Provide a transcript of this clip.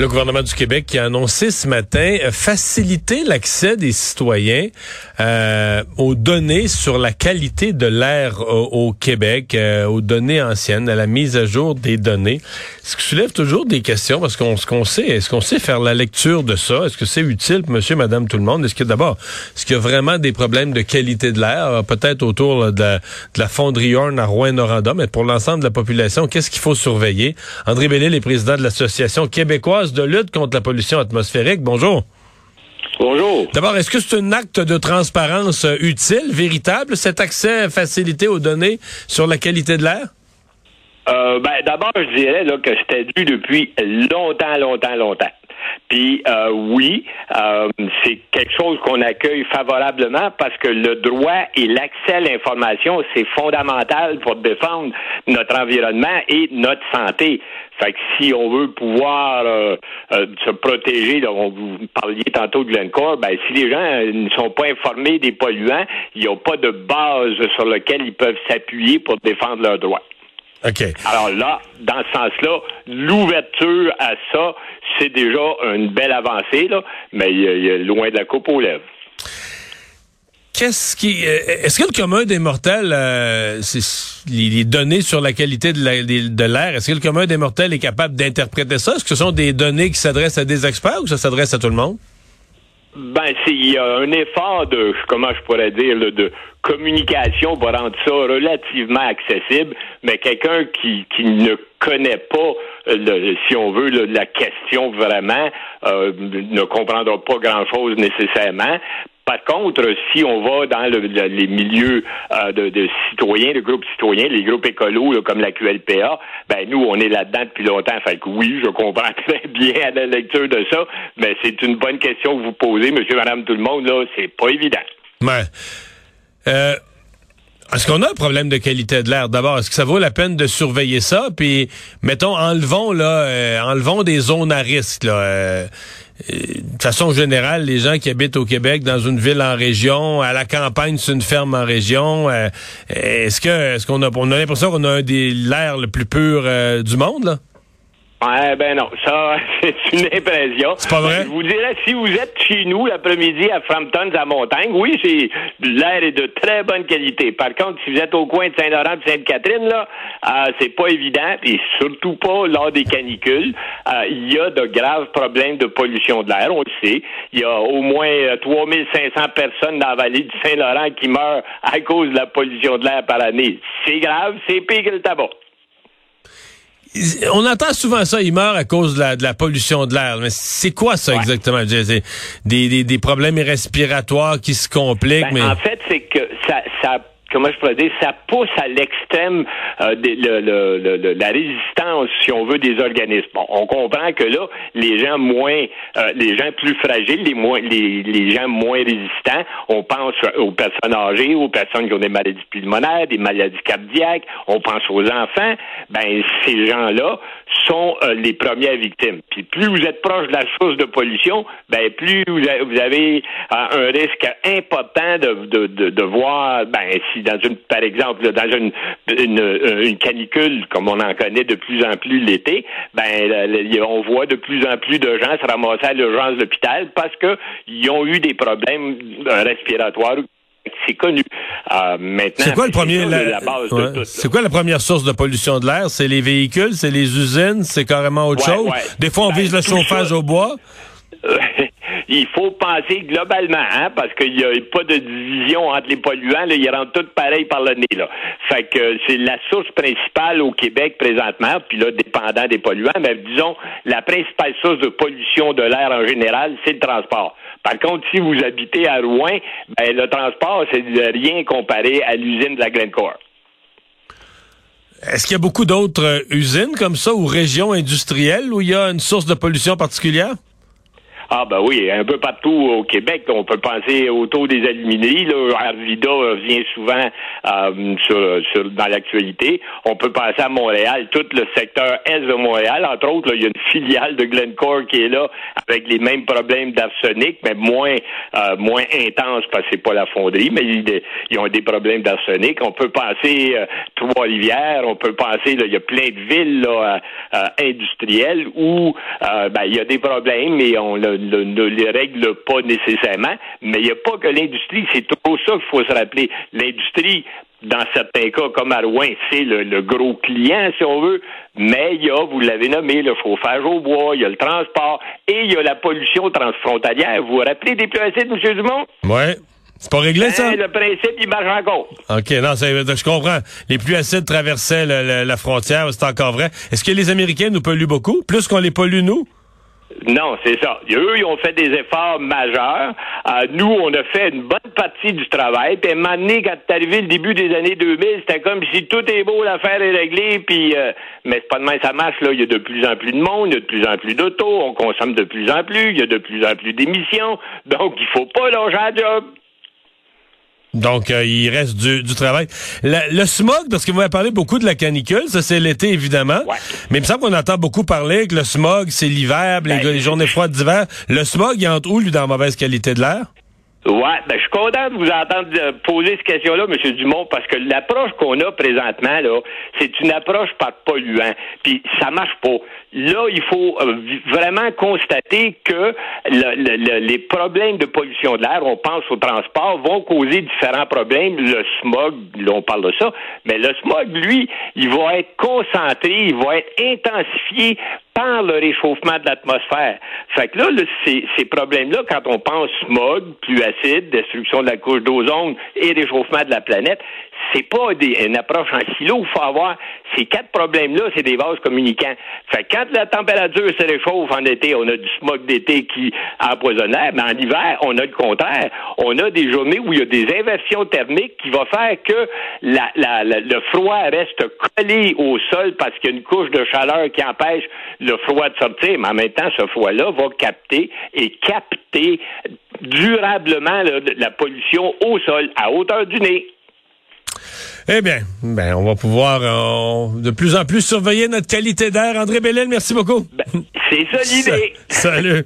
Le gouvernement du Québec qui a annoncé ce matin euh, faciliter l'accès des citoyens euh, aux données sur la qualité de l'air au, Québec, euh, aux données anciennes, à la mise à jour des données. Ce qui soulève toujours des questions parce qu'on ce qu'on sait, est-ce qu'on sait faire la lecture de ça? Est-ce que c'est utile pour Monsieur, Madame, tout le monde? Est-ce que d'abord, est-ce qu'il y a vraiment des problèmes de qualité de l'air, peut-être autour de, la, de la fonderie Horn à Rouen-Noranda, mais pour l'ensemble de la population, qu'est-ce qu'il faut surveiller? André Bellil est président de l'association québécoise de lutte contre la pollution atmosphérique. Bonjour. Bonjour. D'abord, est-ce que c'est un acte de transparence euh, utile, véritable, cet accès facilité aux données sur la qualité de l'air? Euh, ben, D'abord, je dirais là, que c'était dû depuis longtemps, longtemps, longtemps. Puis euh, oui, euh, c'est quelque chose qu'on accueille favorablement parce que le droit et l'accès à l'information, c'est fondamental pour défendre notre environnement et notre santé. Fait que si on veut pouvoir euh, se protéger, on vous parliez tantôt de Glencore, ben si les gens ne sont pas informés des polluants, il n'y a pas de base sur laquelle ils peuvent s'appuyer pour défendre leurs droits. OK. Alors là, dans ce sens-là, l'ouverture à ça, c'est déjà une belle avancée, là, mais il y, a loin de la coupe aux lèvres. Qu'est-ce qui euh, est-ce que le commun des mortels euh, les, données sur la qualité de l'air est-ce que le commun des mortels est capable d'interpréter ça? Est-ce que ce sont des données qui s'adressent à des experts ou ça s'adresse à tout le monde? Ben, il y a un effort de, comment je pourrais dire, de communication pour rendre ça relativement accessible, mais quelqu'un qui, ne connaît pas, le, si on veut, la question vraiment, euh, ne comprendra pas grand-chose nécessairement. Par contre, si on va dans les milieux euh, de, citoyens, de groupes citoyens, les groupes écolos comme la QLPA, ben nous, on est là-dedans depuis longtemps. Fait que oui, je comprends très bien à la lecture de ça, mais c'est une bonne question que vous posez, monsieur, madame, tout le monde, là, c'est pas évident. Euh, est-ce qu'on a un problème de qualité de l'air? D'abord? Est-ce que ça vaut la peine de surveiller ça? Puis, mettons, enlevons là, euh, enlevons des zones à risque. De façon générale, les gens qui habitent au Québec, dans une ville en région, à la campagne, sur une ferme en région, est-ce que est-ce qu'on a on a l'impression qu'on a un des l'air le plus pur du monde là? Ouais, ben non, ça, c'est une impression. C'est pas vrai? Je vous dirais, si vous êtes chez nous l'après-midi à Frampton, à Montagne, oui, c'est l'air est de très bonne qualité. Par contre, si vous êtes au coin de Saint-Laurent et Sainte-Catherine, là, euh, c'est pas évident, et surtout pas lors des canicules. Euh, il y a de graves problèmes de pollution de l'air, on le sait. Il y a au moins 3500 euh, personnes dans la vallée du Saint-Laurent qui meurent à cause de la pollution de l'air par année. C'est grave, c'est pire que le tabac. On entend souvent ça, il meurt à cause de la, de la pollution de l'air. Mais c'est quoi ça exactement? Des, des, des, problèmes respiratoires qui se compliquent. Ben, mais... En fait, c'est que ça, ça comment je pourrais dire, ça pousse à l'extrême euh, le, le, la résistance, si on veut, des organismes. Bon, on comprend que là, les gens moins, euh, les gens plus fragiles, les moins, les, les gens moins résistants, on pense aux personnes âgées, aux personnes qui ont des maladies pulmonaires, des maladies cardiaques, on pense aux enfants. Ben, ces gens-là sont euh, les premières victimes. Puis plus vous êtes proche de la source de pollution, ben plus vous avez, un risque important de, de, de, de voir, ben si dans une, par exemple, dans une, euh, une, canicule, comme on en connaît de plus en plus l'été, ben, on voit de plus en plus de gens se ramasser à l'urgence de l'hôpital parce qu'ils ont eu des problèmes euh, respiratoires c'est connu. Euh, maintenant, c'est quoi le premier C'est quoi la première source de pollution de l'air? C'est les véhicules, c'est les usines, c'est carrément autre chose? Des fois, on ben, vise le chauffage au bois? Il faut penser globalement, hein, parce qu'il n'y a pas de division entre les polluants, là, ils rentrent tous pareils par le nez. Là. Fait que c'est la source principale au Québec présentement, puis là, dépendant des polluants, mais disons, la principale source de pollution de l'air en général, c'est le transport. Par contre, si vous habitez à Rouen, ben, le transport, c'est rien comparé à l'usine de la Glencore. Est-ce qu'il y a beaucoup d'autres euh, usines comme ça ou régions industrielles où il y a une source de pollution particulière? Ah ben oui, un peu partout au Québec, on peut penser au taux des alumineries. Là, Arvida vient souvent euh, sur, dans l'actualité. On peut penser à Montréal, tout le secteur est de Montréal. Entre autres, il y a une filiale de Glencore qui est là avec les mêmes problèmes d'arsenic, mais moins euh, moins intense parce que c'est pas la fonderie, mais ils, ont des problèmes d'arsenic. On peut penser euh, Trois-Rivières, on peut penser, là, il y a plein de villes là, industrielles où ben, il y a des problèmes, mais on le ne, les règle pas nécessairement, mais il n'y a pas que l'industrie, c'est trop ça qu'il faut se rappeler. L'industrie, dans certains cas, comme à Rouen, c'est le, gros client, si on veut, mais il y a, vous l'avez nommé, le chauffage au bois, il y a le transport et il y a la pollution transfrontalière. Vous vous rappelez des plus acides, M. Dumont? Oui. C'est pas réglé, ça? Hein, le principe, il marche encore. OK, non, je comprends. Les pluies acides traversaient la frontière, c'est encore vrai. Est-ce que les Américains nous polluent beaucoup? Plus qu'on les pollue, nous? Non, c'est ça. Eux, ils ont fait des efforts majeurs. Euh, nous, on a fait une bonne partie du travail. Puis à un quand c'est arrivé le début des années 2000, c'était comme si tout est beau, l'affaire est réglée. Puis, euh, mais c'est pas de même ça marche. Là, il y a de plus en plus de monde, il y a de plus en plus d'autos, on consomme de plus en plus, il y a de plus en plus d'émissions. Donc, il faut pas longer à job. Donc, euh, il reste du, du travail. le smog, parce que vous avez parlé beaucoup de la canicule, ça c'est l'été évidemment, mais il me semble qu'on entend beaucoup parler que le smog, c'est l'hiver, les, ben, les, journées froides d'hiver. Le smog, il entre où, lui, dans la mauvaise qualité de l'air? Ouais, ben je suis content de vous entendre euh, poser cette question-là, M. Dumont, parce que l'approche qu'on a présentement, là, c'est une approche par polluant. Puis ça marche pas. Là, il faut euh, vraiment constater que les problèmes de pollution de l'air, on pense au transport, vont causer différents problèmes. Le smog, là, on parle de ça, mais le smog, lui, il va être concentré, il va être intensifié par le réchauffement de l'atmosphère. Fait que là, ces, problèmes-là, quand on pense smog, pluie acide, destruction de la couche d'ozone et réchauffement de la planète, c'est pas des, une approche en silo. Il faut avoir ces quatre problèmes-là, c'est des vases communicants. Fait quand la température se réchauffe en été, on a du smog d'été qui empoisonne mais en hiver, on a le contraire. On a des journées où il y a des inversions thermiques qui vont faire que la, la, le froid reste collé au sol parce qu'il y a une couche de chaleur qui empêche le froid de sortir, mais en même temps, ce froid-là va capter et capter durablement la pollution au sol à hauteur du nez. Eh bien, ben, on va pouvoir euh, de plus en plus surveiller notre qualité d'air. André Bellel, merci beaucoup. Ben, c'est ça l'idée. Salut.